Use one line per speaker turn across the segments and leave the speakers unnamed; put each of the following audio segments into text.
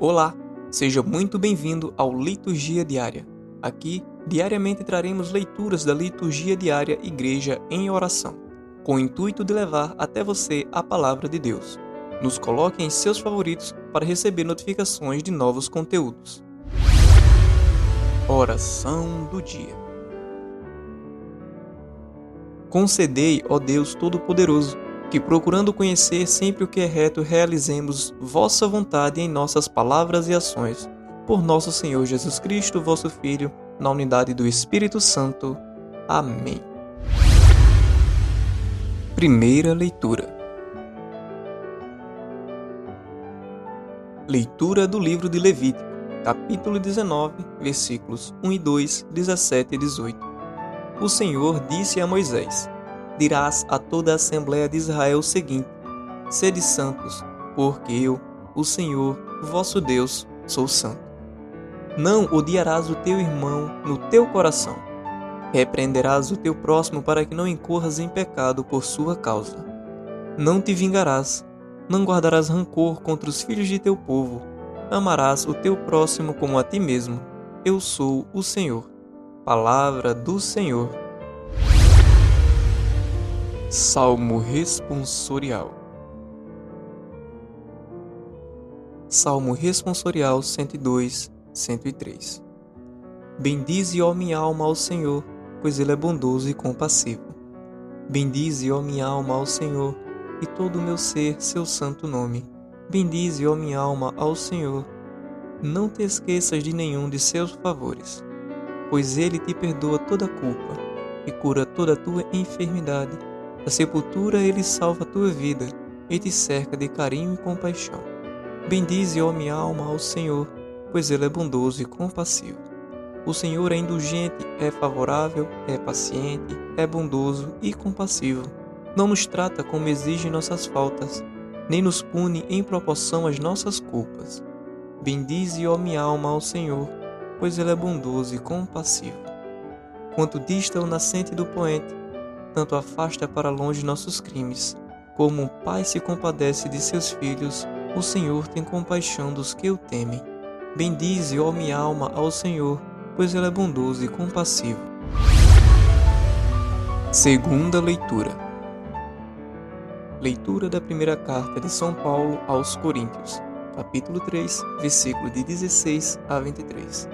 Olá, seja muito bem-vindo ao Liturgia Diária. Aqui, diariamente traremos leituras da Liturgia Diária Igreja em Oração, com o intuito de levar até você a palavra de Deus. Nos coloque em seus favoritos para receber notificações de novos conteúdos. Oração do Dia Concedei, ó Deus Todo-Poderoso, que procurando conhecer sempre o que é reto, realizemos vossa vontade em nossas palavras e ações. Por nosso Senhor Jesus Cristo, vosso Filho, na unidade do Espírito Santo. Amém. Primeira leitura. Leitura do livro de Levítico, capítulo 19, versículos 1 e 2, 17 e 18. O Senhor disse a Moisés: dirás a toda a Assembleia de Israel o seguinte: Sede santos, porque eu, o Senhor, vosso Deus, sou santo. Não odiarás o teu irmão no teu coração. Repreenderás o teu próximo para que não incorras em pecado por sua causa. Não te vingarás, não guardarás rancor contra os filhos de teu povo. Amarás o teu próximo como a ti mesmo. Eu sou o Senhor. Palavra do Senhor. Salmo responsorial. Salmo responsorial 102, 103. Bendize, ó minha alma, ao Senhor, pois Ele é bondoso e compassivo. Bendize, ó minha alma, ao Senhor, e todo o meu ser, seu santo nome. Bendize, ó minha alma, ao Senhor. Não te esqueças de nenhum de seus favores, pois Ele te perdoa toda culpa e cura toda tua enfermidade da sepultura ele salva a tua vida e te cerca de carinho e compaixão. Bendize, ó minha alma, ao Senhor, pois ele é bondoso e compassivo. O Senhor é indulgente, é favorável, é paciente, é bondoso e compassivo. Não nos trata como exigem nossas faltas, nem nos pune em proporção às nossas culpas. Bendize, ó minha alma, ao Senhor, pois ele é bondoso e compassivo. Quanto dista o nascente do poente, tanto afasta para longe nossos crimes. Como um pai se compadece de seus filhos, o Senhor tem compaixão dos que o temem. Bendize, ó minha alma, ao Senhor, pois ele é bondoso e compassivo. Segunda leitura. Leitura da primeira carta de São Paulo aos Coríntios, capítulo 3, versículo de 16 a 23.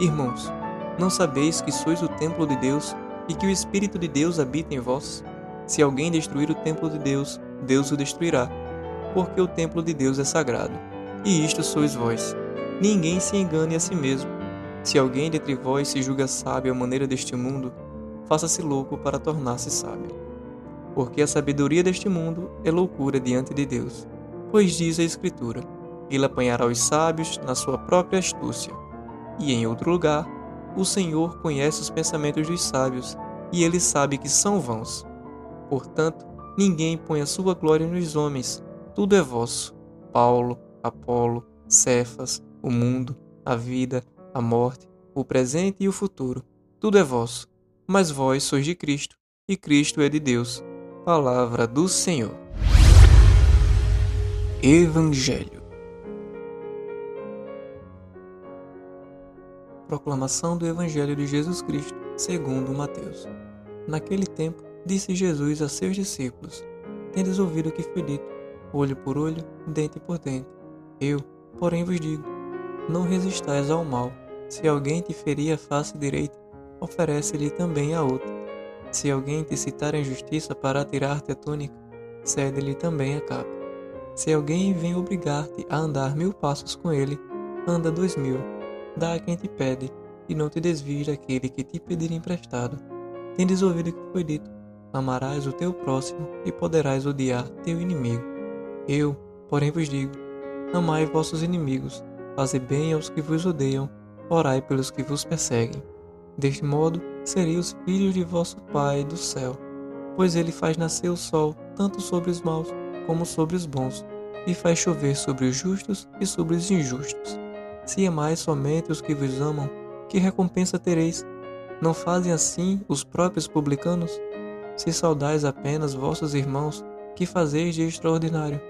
Irmãos, não sabeis que sois o templo de Deus e que o Espírito de Deus habita em vós? Se alguém destruir o templo de Deus, Deus o destruirá, porque o templo de Deus é sagrado. E isto sois vós. Ninguém se engane a si mesmo. Se alguém dentre vós se julga sábio à maneira deste mundo, faça-se louco para tornar-se sábio. Porque a sabedoria deste mundo é loucura diante de Deus. Pois diz a Escritura: Ele apanhará os sábios na sua própria astúcia. E em outro lugar, o Senhor conhece os pensamentos dos sábios, e ele sabe que são vãos. Portanto, ninguém põe a sua glória nos homens, tudo é vosso. Paulo, Apolo, Cefas, o mundo, a vida, a morte, o presente e o futuro, tudo é vosso. Mas vós sois de Cristo, e Cristo é de Deus. Palavra do Senhor. Evangelho Proclamação do Evangelho de Jesus Cristo, segundo Mateus. Naquele tempo, disse Jesus a seus discípulos: Tendes ouvido o que foi dito, olho por olho, dente por dente. Eu, porém, vos digo: Não resistais ao mal. Se alguém te ferir a face direita, oferece-lhe também a outra. Se alguém te citar a injustiça para atirar-te a túnica, cede-lhe também a capa. Se alguém vem obrigar-te a andar mil passos com ele, anda dois mil dá a quem te pede, e não te desvies daquele que te pedir emprestado. Tendes ouvido o que foi dito: amarás o teu próximo e poderás odiar teu inimigo. Eu, porém, vos digo: amai vossos inimigos, fazei bem aos que vos odeiam, orai pelos que vos perseguem. Deste modo, sereis os filhos de vosso Pai do céu, pois ele faz nascer o sol tanto sobre os maus como sobre os bons, e faz chover sobre os justos e sobre os injustos. Se amais somente os que vos amam, que recompensa tereis? Não fazem assim os próprios publicanos? Se saudais apenas vossos irmãos, que fazeis de extraordinário?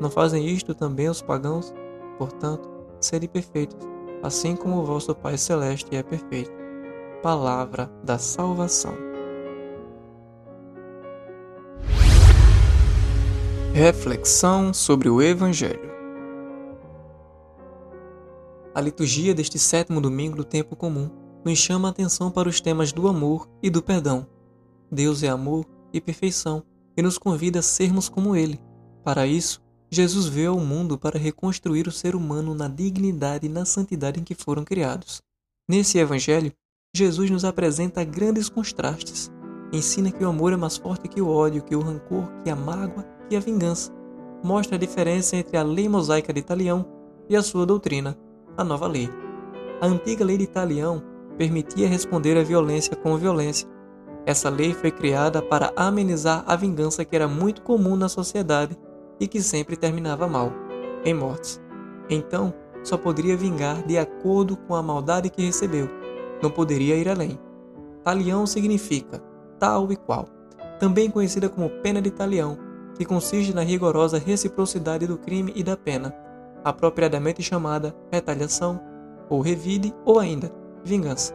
Não fazem isto também os pagãos? Portanto, sede perfeitos, assim como o vosso Pai Celeste é perfeito. Palavra da salvação. Reflexão sobre o Evangelho. A liturgia deste sétimo domingo do tempo comum nos chama a atenção para os temas do amor e do perdão. Deus é amor e perfeição e nos convida a sermos como Ele. Para isso, Jesus veio ao mundo para reconstruir o ser humano na dignidade e na santidade em que foram criados. Nesse Evangelho, Jesus nos apresenta grandes contrastes. Ensina que o amor é mais forte que o ódio, que o rancor, que a mágoa, que a vingança. Mostra a diferença entre a lei mosaica de Italião e a sua doutrina, a nova lei. A antiga lei de Italião permitia responder à violência com violência. Essa lei foi criada para amenizar a vingança que era muito comum na sociedade e que sempre terminava mal, em mortes. Então, só poderia vingar de acordo com a maldade que recebeu, não poderia ir além. Talião significa tal e qual, também conhecida como pena de talião, que consiste na rigorosa reciprocidade do crime e da pena, apropriadamente chamada retaliação, ou revide, ou ainda vingança.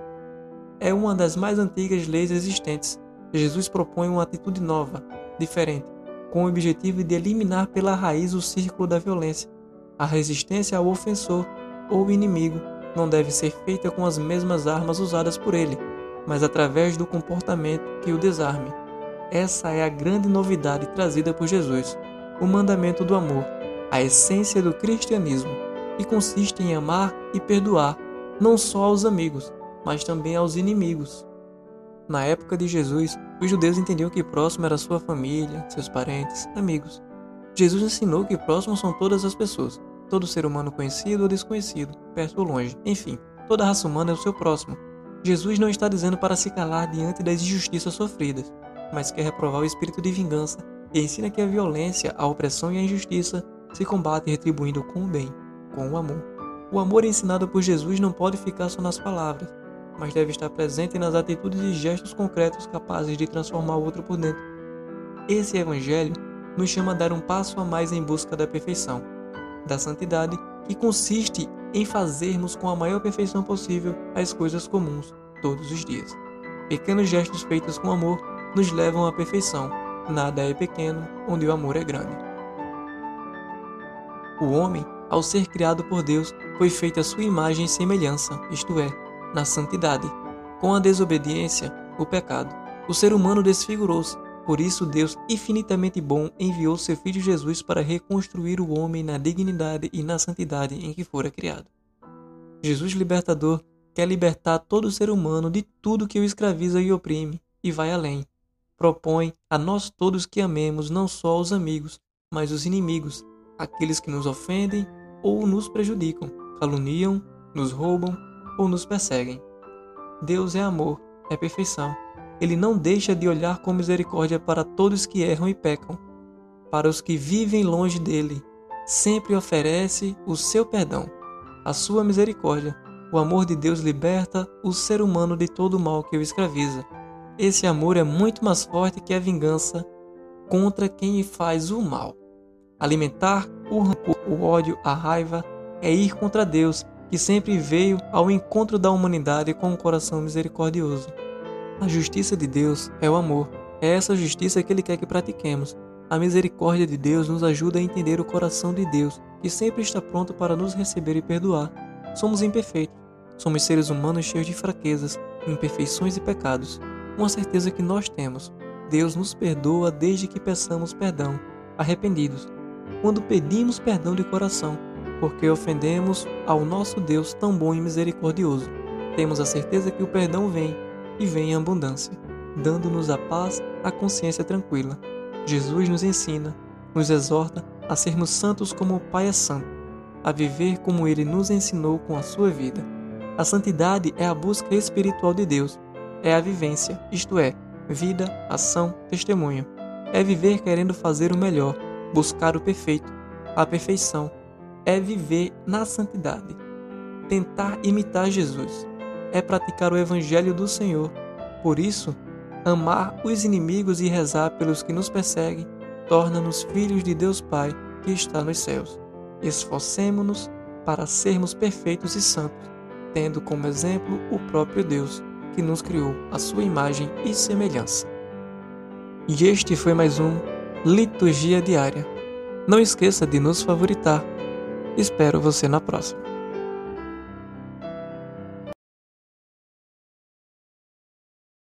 É uma das mais antigas leis existentes. Jesus propõe uma atitude nova, diferente, com o objetivo de eliminar pela raiz o círculo da violência. A resistência ao ofensor ou inimigo não deve ser feita com as mesmas armas usadas por ele, mas através do comportamento que o desarme. Essa é a grande novidade trazida por Jesus, o mandamento do amor, a essência do cristianismo, que consiste em amar e perdoar não só aos amigos, mas também aos inimigos. Na época de Jesus, os judeus entendiam que próximo era sua família, seus parentes, amigos. Jesus ensinou que próximos são todas as pessoas, todo ser humano conhecido ou desconhecido, perto ou longe, enfim, toda raça humana é o seu próximo. Jesus não está dizendo para se calar diante das injustiças sofridas, mas quer reprovar o espírito de vingança e ensina que a violência, a opressão e a injustiça se combatem retribuindo com o bem, com o amor. O amor ensinado por Jesus não pode ficar só nas palavras, mas deve estar presente nas atitudes e gestos concretos capazes de transformar o outro por dentro. Esse Evangelho nos chama a dar um passo a mais em busca da perfeição, da santidade, que consiste em fazermos com a maior perfeição possível as coisas comuns todos os dias. Pequenos gestos feitos com amor nos levam à perfeição. Nada é pequeno onde o amor é grande. O homem, ao ser criado por Deus, foi feito à sua imagem e semelhança, isto é, na santidade. Com a desobediência, o pecado, o ser humano desfigurou-se. Por isso, Deus, infinitamente bom, enviou seu Filho Jesus para reconstruir o homem na dignidade e na santidade em que fora criado. Jesus libertador quer libertar todo ser humano de tudo que o escraviza e oprime, e vai além. Propõe a nós todos que amemos não só os amigos, mas os inimigos, aqueles que nos ofendem ou nos prejudicam, caluniam, nos roubam ou nos perseguem. Deus é amor, é perfeição. Ele não deixa de olhar com misericórdia para todos que erram e pecam. Para os que vivem longe dele, sempre oferece o seu perdão, a sua misericórdia. O amor de Deus liberta o ser humano de todo o mal que o escraviza. Esse amor é muito mais forte que a vingança contra quem faz o mal. Alimentar o rancor, o ódio, a raiva é ir contra Deus que sempre veio ao encontro da humanidade com um coração misericordioso. A justiça de Deus é o amor. É essa justiça que Ele quer que pratiquemos. A misericórdia de Deus nos ajuda a entender o coração de Deus, que sempre está pronto para nos receber e perdoar. Somos imperfeitos. Somos seres humanos cheios de fraquezas, imperfeições e pecados. Uma certeza que nós temos: Deus nos perdoa desde que peçamos perdão, arrependidos. Quando pedimos perdão de coração, porque ofendemos ao nosso Deus tão bom e misericordioso. Temos a certeza que o perdão vem, e vem em abundância, dando-nos a paz, a consciência tranquila. Jesus nos ensina, nos exorta a sermos santos como o Pai é santo, a viver como ele nos ensinou com a sua vida. A santidade é a busca espiritual de Deus, é a vivência, isto é, vida, ação, testemunho. É viver querendo fazer o melhor, Buscar o perfeito, a perfeição, é viver na santidade. Tentar imitar Jesus é praticar o Evangelho do Senhor. Por isso, amar os inimigos e rezar pelos que nos perseguem torna-nos filhos de Deus Pai que está nos céus. Esforcemo-nos para sermos perfeitos e santos, tendo como exemplo o próprio Deus, que nos criou à sua imagem e semelhança. E este foi mais um Liturgia Diária. Não esqueça de nos favoritar. Espero você na próxima.